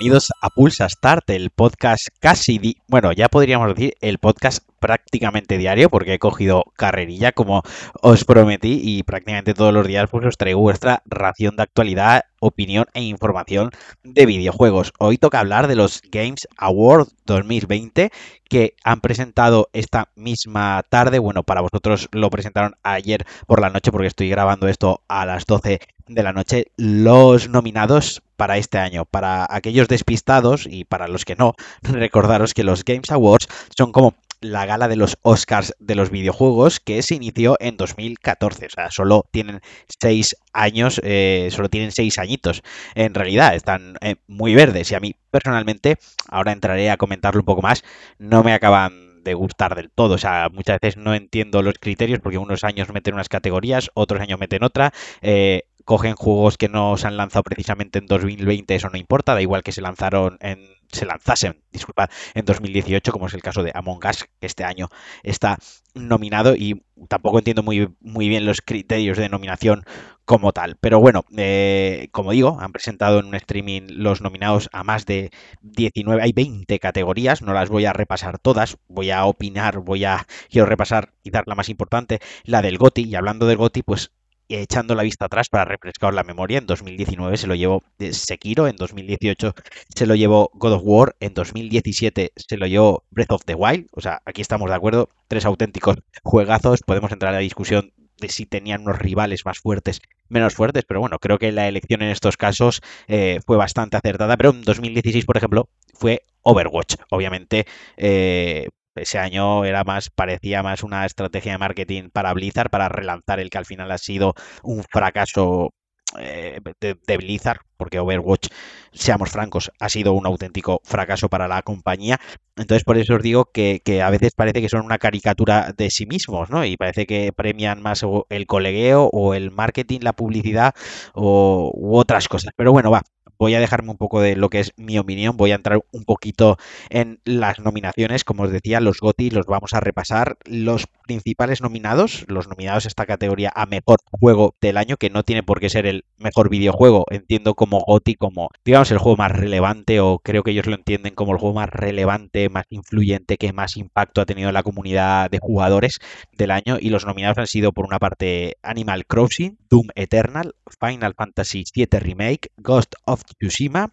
bienvenidos a Pulsa Start, el podcast casi, bueno, ya podríamos decir el podcast prácticamente diario, porque he cogido carrerilla como os prometí y prácticamente todos los días pues os traigo vuestra ración de actualidad, opinión e información de videojuegos. Hoy toca hablar de los Games Awards 2020 que han presentado esta misma tarde. Bueno, para vosotros lo presentaron ayer por la noche porque estoy grabando esto a las 12 de la noche. Los nominados para este año. Para aquellos despistados y para los que no, recordaros que los Games Awards son como la gala de los Oscars de los videojuegos que se inició en 2014. O sea, solo tienen seis años, eh, solo tienen seis añitos. En realidad, están eh, muy verdes y a mí personalmente, ahora entraré a comentarlo un poco más, no me acaban de gustar del todo. O sea, muchas veces no entiendo los criterios porque unos años meten unas categorías, otros años meten otra. Eh, cogen juegos que no se han lanzado precisamente en 2020, eso no importa, da igual que se lanzaron en se lanzasen, disculpad, en 2018, como es el caso de Among Us, que este año está nominado y tampoco entiendo muy, muy bien los criterios de nominación como tal. Pero bueno, eh, como digo, han presentado en un streaming los nominados a más de 19, hay 20 categorías, no las voy a repasar todas, voy a opinar, voy a, quiero repasar y dar la más importante, la del GOTI, y hablando del GOTI, pues echando la vista atrás para refrescar la memoria, en 2019 se lo llevó Sekiro, en 2018 se lo llevó God of War, en 2017 se lo llevó Breath of the Wild, o sea, aquí estamos de acuerdo, tres auténticos juegazos, podemos entrar a la discusión de si tenían unos rivales más fuertes, menos fuertes, pero bueno, creo que la elección en estos casos eh, fue bastante acertada, pero en 2016, por ejemplo, fue Overwatch, obviamente, eh, ese año era más, parecía más una estrategia de marketing para Blizzard, para relanzar el que al final ha sido un fracaso eh, de, Blizzard, porque Overwatch, seamos francos, ha sido un auténtico fracaso para la compañía. Entonces, por eso os digo que, a veces parece que son una caricatura de sí mismos, ¿no? Y parece que premian más el colegueo o el marketing, la publicidad o, u otras cosas. Pero bueno, va, voy a dejarme un poco de lo que es mi opinión, voy a entrar un poquito en las nominaciones, como os decía, los GOTI los vamos a repasar, los principales nominados, los nominados a esta categoría a mejor juego del año, que no tiene por qué ser el mejor videojuego, entiendo como GOTI como, digamos, el juego más relevante o creo que ellos lo entienden como el juego más relevante, más influyente, que más impacto ha tenido en la comunidad de jugadores del año. Y los nominados han sido por una parte Animal Crossing, Doom Eternal, Final Fantasy VII Remake, Ghost of Tsushima,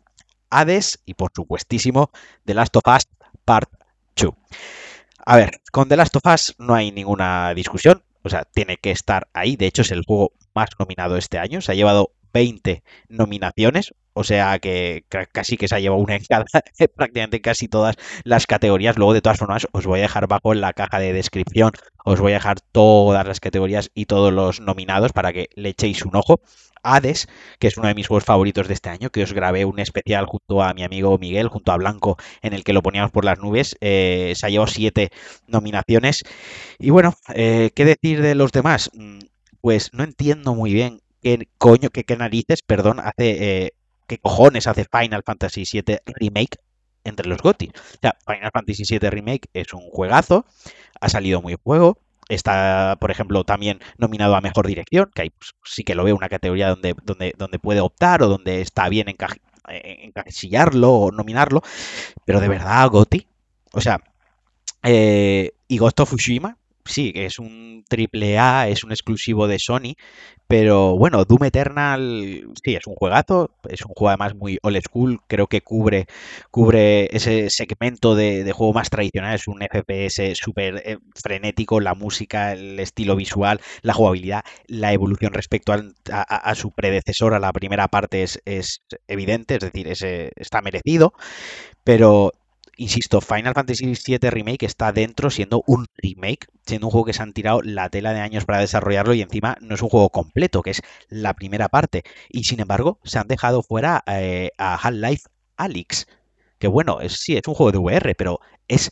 Hades y por supuestísimo The Last of Us Part 2. A ver, con The Last of Us no hay ninguna discusión, o sea, tiene que estar ahí, de hecho es el juego más nominado este año, se ha llevado 20 nominaciones, o sea que casi que se ha llevado una en cada, prácticamente casi todas las categorías. Luego, de todas formas, os voy a dejar bajo en la caja de descripción, os voy a dejar todas las categorías y todos los nominados para que le echéis un ojo. Hades, que es uno de mis juegos favoritos de este año, que os grabé un especial junto a mi amigo Miguel, junto a Blanco, en el que lo poníamos por las nubes. Eh, se ha llevado siete nominaciones. Y bueno, eh, ¿qué decir de los demás? Mm, pues no entiendo muy bien qué coño, qué, qué narices, perdón, hace, eh, qué cojones hace Final Fantasy VII Remake entre los GOTY. O sea, Final Fantasy VII Remake es un juegazo, ha salido muy juego, está, por ejemplo, también nominado a Mejor Dirección, que ahí pues, sí que lo veo una categoría donde, donde, donde puede optar o donde está bien encasillarlo o nominarlo, pero de verdad, GOTY, o sea, eh, y Ghost of Tsushima, sí, que es un triple A, es un exclusivo de Sony, pero bueno, Doom Eternal, sí, es un juegazo, es un juego además muy old school, creo que cubre, cubre ese segmento de, juego más tradicional, es un FPS súper eh, frenético, la música, el estilo visual, la jugabilidad, la evolución respecto a, su predecesor, a la primera parte es, evidente, es decir, está merecido, pero insisto, Final Fantasy VII Remake está dentro siendo un remake, siendo un juego que se han tirado la tela de años para desarrollarlo y encima no es un juego completo, que es la primera parte. Y sin embargo, se han dejado fuera eh, a Half-Life Alyx, que bueno, es, sí, es un juego de VR, pero es,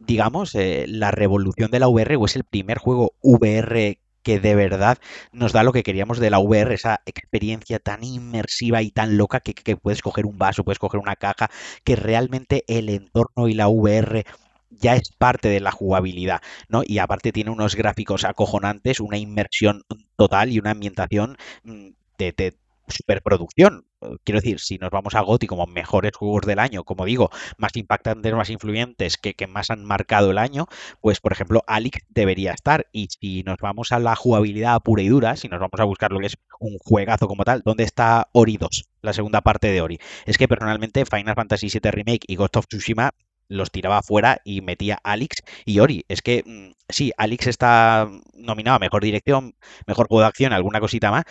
digamos, eh, la revolución de la VR o es el primer juego VR que de verdad nos da lo que queríamos de la VR, esa experiencia tan inmersiva y tan loca que, puedes coger un vaso, puedes coger una caja, que realmente el entorno y la VR ya es parte de la jugabilidad, ¿no? Y aparte tiene unos gráficos acojonantes, una inmersión total y una ambientación mm, de, superproducción. Quiero decir, si nos vamos a GOTI como mejores juegos del año, como digo, más impactantes, más influyentes, que, que más han marcado el año, pues por ejemplo, Alix debería estar. Y si nos vamos a la jugabilidad pura y dura, si nos vamos a buscar lo que es un juegazo como tal, ¿dónde está Ori 2? La segunda parte de Ori. Es que personalmente Final Fantasy VII Remake y Ghost of Tsushima los tiraba fuera y metía Alix y Ori. Es que mm, sí, Alix está nominado a mejor dirección, mejor juego de acción, alguna cosita más,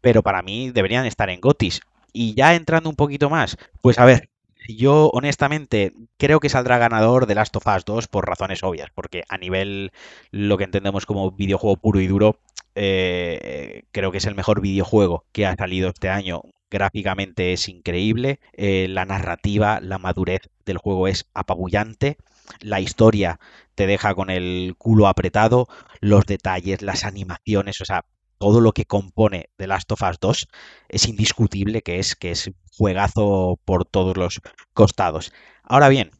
pero para mí deberían estar en Gotis. Y ya entrando un poquito más, pues a ver, yo honestamente creo que saldrá ganador de Last of Us 2 por razones obvias, porque a nivel lo que entendemos como videojuego puro y duro, eh, creo que es el mejor videojuego que ha salido este año. Gráficamente es increíble, eh, la narrativa, la madurez del juego es apabullante, la historia te deja con el culo apretado, los detalles, las animaciones, o sea, todo lo que compone The Last of Us 2 es indiscutible que es que es juegazo por todos los costados. Ahora bien,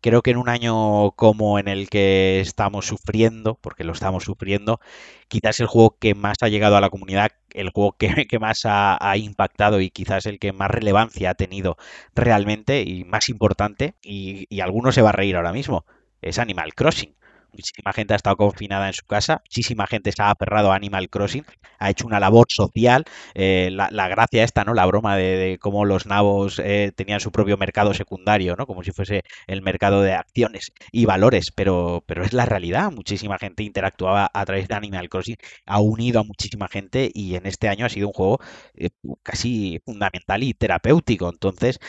creo que en un año como en el que estamos sufriendo, porque lo estamos sufriendo, quizás el juego que más ha llegado a la comunidad, el juego que, más ha, impactado y quizás el que más relevancia ha tenido realmente y más importante, y, y alguno se va a reír ahora mismo, es Animal Crossing muchísima gente ha estado confinada en su casa, muchísima gente se ha aferrado a Animal Crossing, ha hecho una labor social, eh, la, gracia esta, ¿no? La broma de, cómo los nabos eh, tenían su propio mercado secundario, ¿no? Como si fuese el mercado de acciones y valores, pero, pero es la realidad, muchísima gente interactuaba a través de Animal Crossing, ha unido a muchísima gente y en este año ha sido un juego eh, casi fundamental y terapéutico, entonces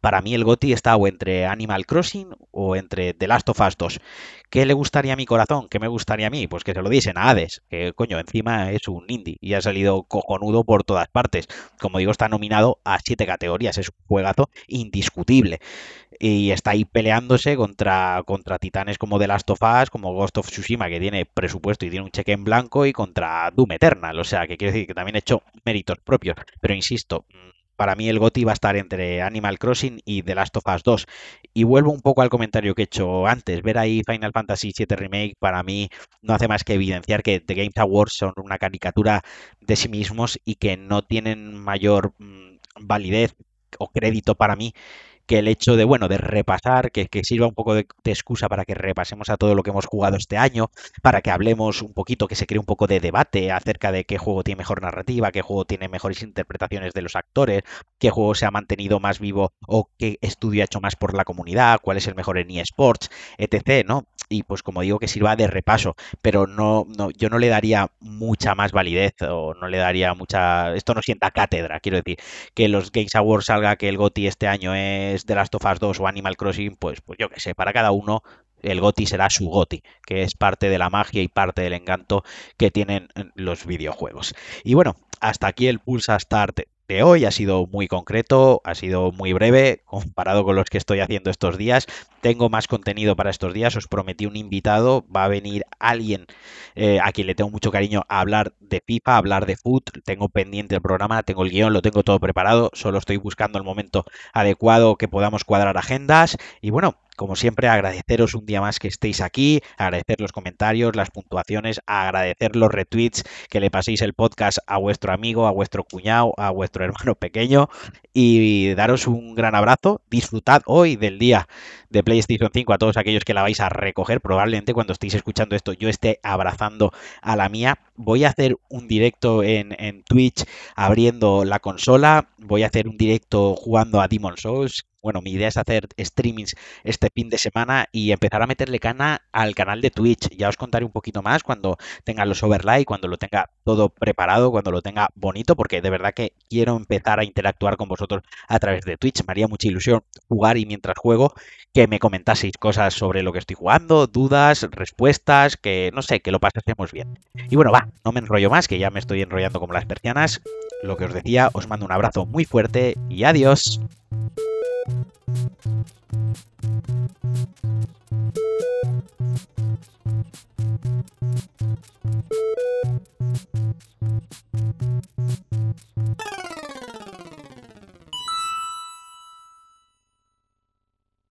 para mí el GOTI está o entre Animal Crossing o entre The Last of Us 2. ¿Qué le gustaría a mi corazón? ¿Qué me gustaría a mí? Pues que se lo diesen a Hades, que coño, encima es un indie y ha salido cojonudo por todas partes. Como digo, está nominado a siete categorías, es un juegazo indiscutible. Y está ahí peleándose contra, contra titanes como The Last of Us, como Ghost of Tsushima, que tiene presupuesto y tiene un cheque en blanco, y contra Doom Eternal. O sea, que quiere decir que también ha hecho méritos propios. Pero insisto, para mí el GOTI va a estar entre Animal Crossing y The Last of Us 2. Y vuelvo un poco al comentario que he hecho antes. Ver ahí Final Fantasy VII Remake para mí no hace más que evidenciar que The Games Awards son una caricatura de sí mismos y que no tienen mayor mm, validez o crédito para mí que el hecho de, bueno, de repasar, que, sirva un poco de, excusa para que repasemos a todo lo que hemos jugado este año, para que hablemos un poquito, que se cree un poco de debate acerca de qué juego tiene mejor narrativa, qué juego tiene mejores interpretaciones de los actores, qué juego se ha mantenido más vivo o qué estudio ha hecho más por la comunidad, cuál es el mejor en eSports, etc., ¿no? Y pues como digo, que sirva de repaso, pero no, no, yo no le daría mucha más validez o no le daría mucha... Esto no sienta cátedra, quiero decir, que los Games Awards salga que el GOTI este año es de Last of Us 2 o Animal Crossing, pues, pues yo qué sé, para cada uno el GOTI será su GOTI, que es parte de la magia y parte del encanto que tienen los videojuegos. Y bueno, hasta aquí el Pulsa Start de hoy ha sido muy concreto, ha sido muy breve comparado con los que estoy haciendo estos días. Tengo más contenido para estos días, os prometí un invitado, va a venir alguien eh, a quien le tengo mucho cariño a hablar de FIFA, a hablar de foot, tengo pendiente el programa, tengo el guion, lo tengo todo preparado, solo estoy buscando el momento adecuado que podamos cuadrar agendas y bueno, como siempre, agradeceros un día más que estéis aquí, agradecer los comentarios, las puntuaciones, agradecer los retweets, que le paséis el podcast a vuestro amigo, a vuestro cuñado, a vuestro hermano pequeño y daros un gran abrazo. Disfrutad hoy del día de PlayStation 5 a todos aquellos que la vais a recoger. Probablemente cuando estéis escuchando esto yo esté abrazando a la mía. Voy a hacer un directo en, en Twitch abriendo la consola. Voy a hacer un directo jugando a Demon Souls bueno, mi idea es hacer streamings este fin de semana y empezar a meterle cana al canal de Twitch. Ya os contaré un poquito más cuando tenga los overlay, cuando lo tenga todo preparado, cuando lo tenga bonito, porque de verdad que quiero empezar a interactuar con vosotros a través de Twitch. Me haría mucha ilusión jugar y mientras juego que me comentaseis cosas sobre lo que estoy jugando, dudas, respuestas, que no sé, que lo pasemos bien. Y bueno, va, no me enrollo más, que ya me estoy enrollando como las persianas. Lo que os decía, os mando un abrazo muy fuerte y adiós.